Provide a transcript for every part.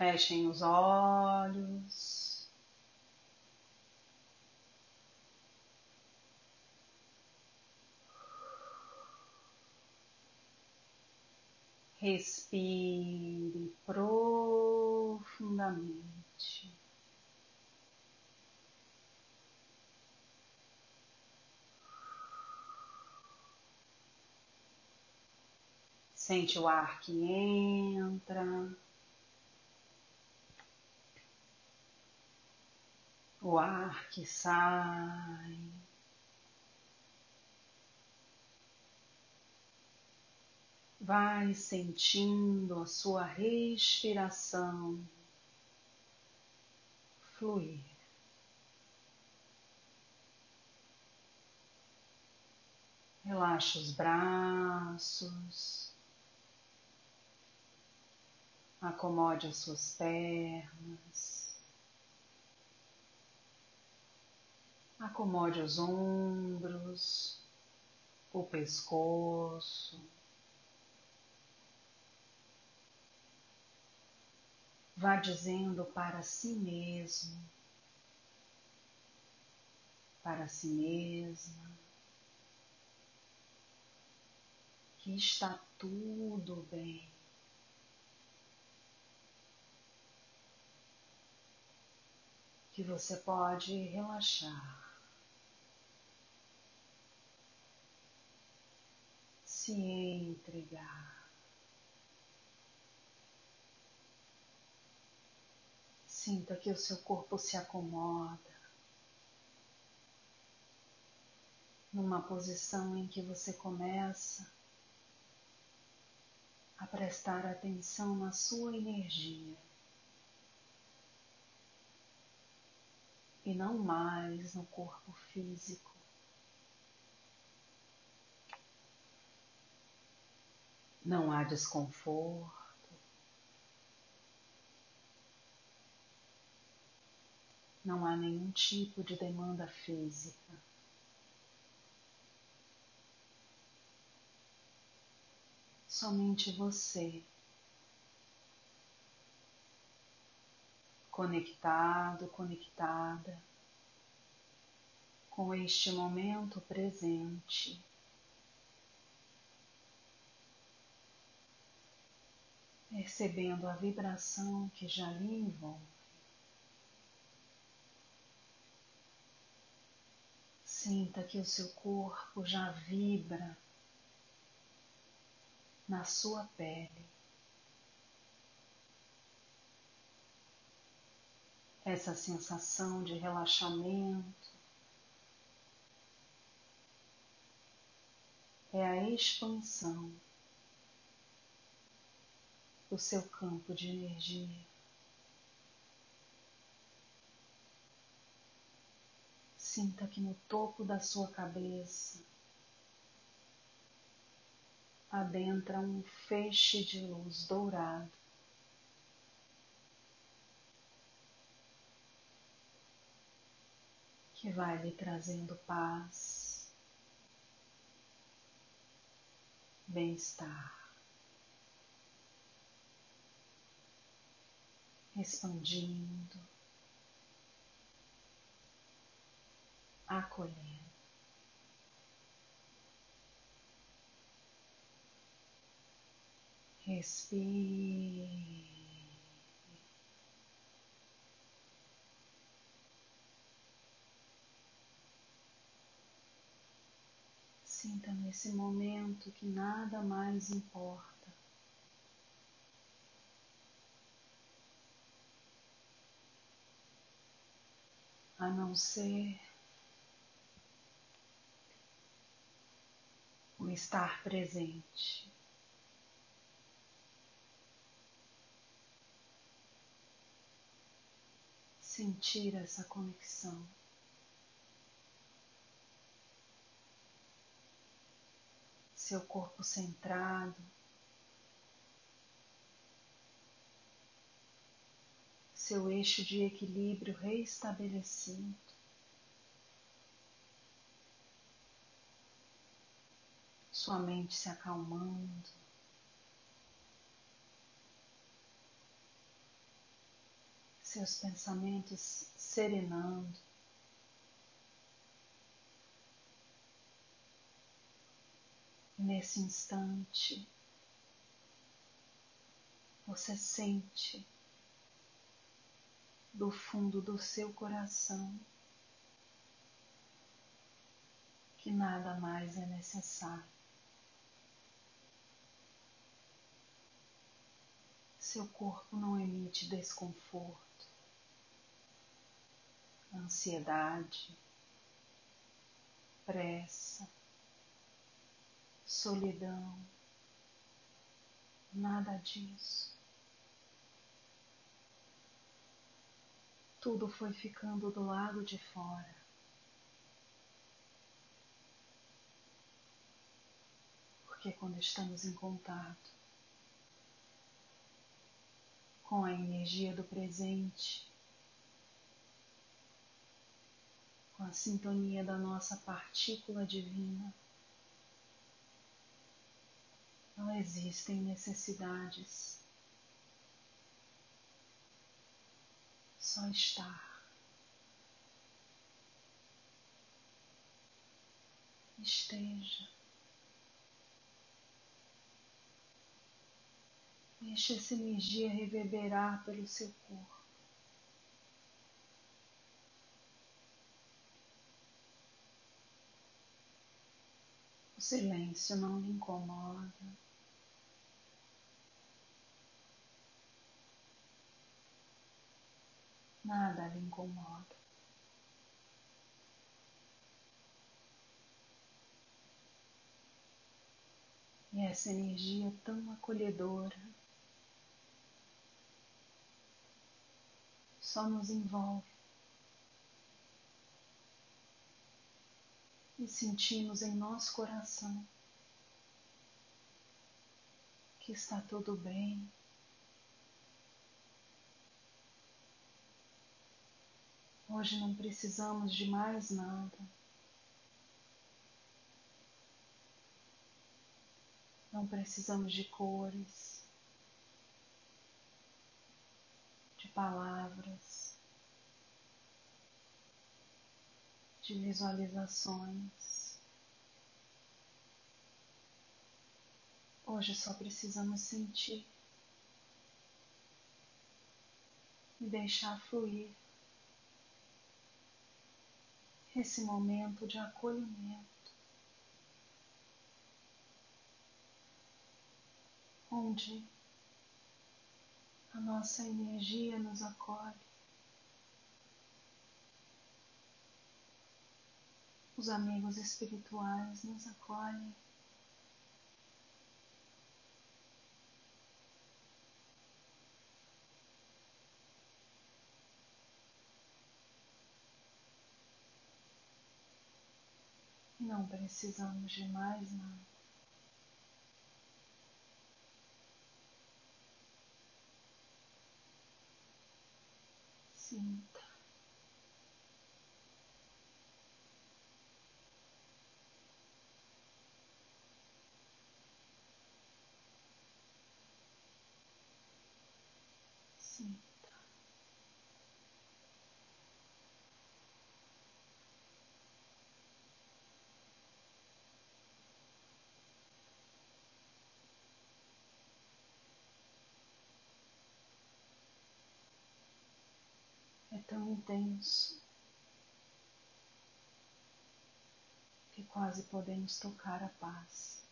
Fechem os olhos. Respire profundamente. Sente o ar que entra, o ar que sai. Vai sentindo a sua respiração fluir. Relaxa os braços, acomode as suas pernas, acomode os ombros, o pescoço. Vá dizendo para si mesmo, para si mesma, que está tudo bem. Que você pode relaxar, se entregar. Sinta que o seu corpo se acomoda numa posição em que você começa a prestar atenção na sua energia e não mais no corpo físico. Não há desconforto. Não há nenhum tipo de demanda física. somente você. Conectado, conectada com este momento presente. Percebendo a vibração que já lhe envolve. Sinta que o seu corpo já vibra na sua pele. Essa sensação de relaxamento é a expansão do seu campo de energia. Sinta que no topo da sua cabeça adentra um feixe de luz dourado. Que vai lhe trazendo paz, bem-estar, expandindo, acolhendo. Respire. Sinta nesse momento que nada mais importa. A não ser o estar presente. sentir essa conexão. Seu corpo centrado, seu eixo de equilíbrio reestabelecido. Sua mente se acalmando. seus pensamentos serenando. Nesse instante, você sente do fundo do seu coração que nada mais é necessário. Seu corpo não emite desconforto, ansiedade, pressa, solidão, nada disso. Tudo foi ficando do lado de fora. Porque quando estamos em contato com a energia do presente, com a sintonia da nossa partícula divina, não existem necessidades, só estar. Esteja. Deixe essa energia reverberar pelo seu corpo. O silêncio não lhe incomoda. Nada lhe incomoda. E essa energia tão acolhedora só nos envolve. E sentimos em nosso coração que está tudo bem. Hoje não precisamos de mais nada. Não precisamos de cores. palavras, de visualizações. Hoje só precisamos sentir e deixar fluir esse momento de acolhimento. Onde a nossa energia nos acolhe. Os amigos espirituais nos acolhem. Não precisamos de mais nada. sinta. Sinta. Tão intenso que quase podemos tocar a paz,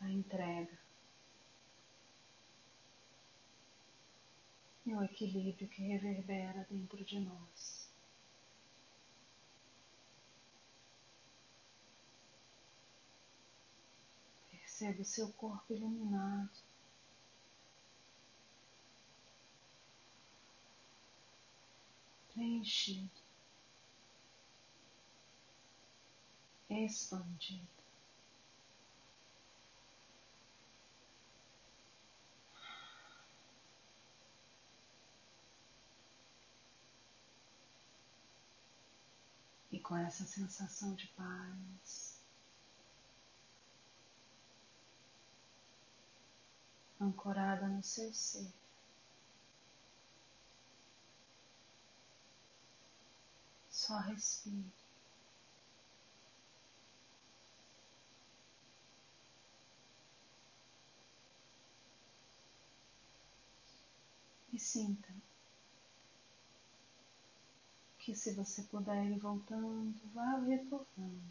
a entrega e o equilíbrio que reverbera dentro de nós. Perceba o seu corpo iluminado. Preenchido, expandido. E com essa sensação de paz, ancorada no seu ser. Só respire. E sinta que se você puder ir voltando, vá retornando.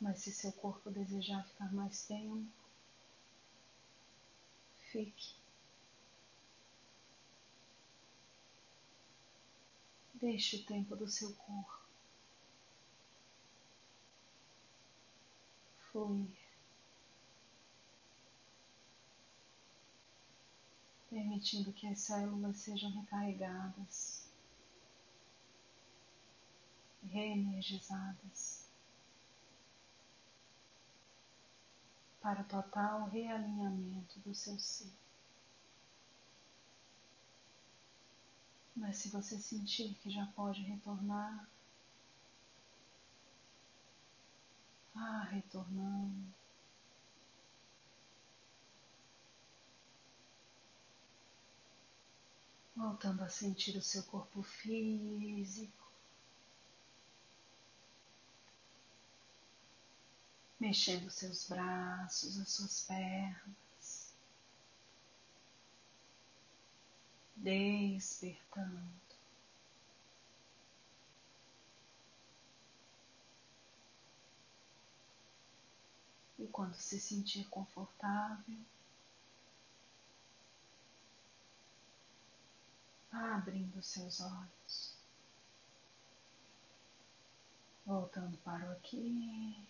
Mas se seu corpo desejar ficar mais tempo, fique. Deixe o tempo do seu corpo fluir. Permitindo que as células sejam recarregadas, reenergizadas. para total realinhamento do seu ser. Mas se você sentir que já pode retornar, vá retornando. Voltando a sentir o seu corpo físico. mexendo seus braços, as suas pernas, despertando. E quando se sentir confortável, abrindo seus olhos, voltando para o aqui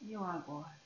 e o agora.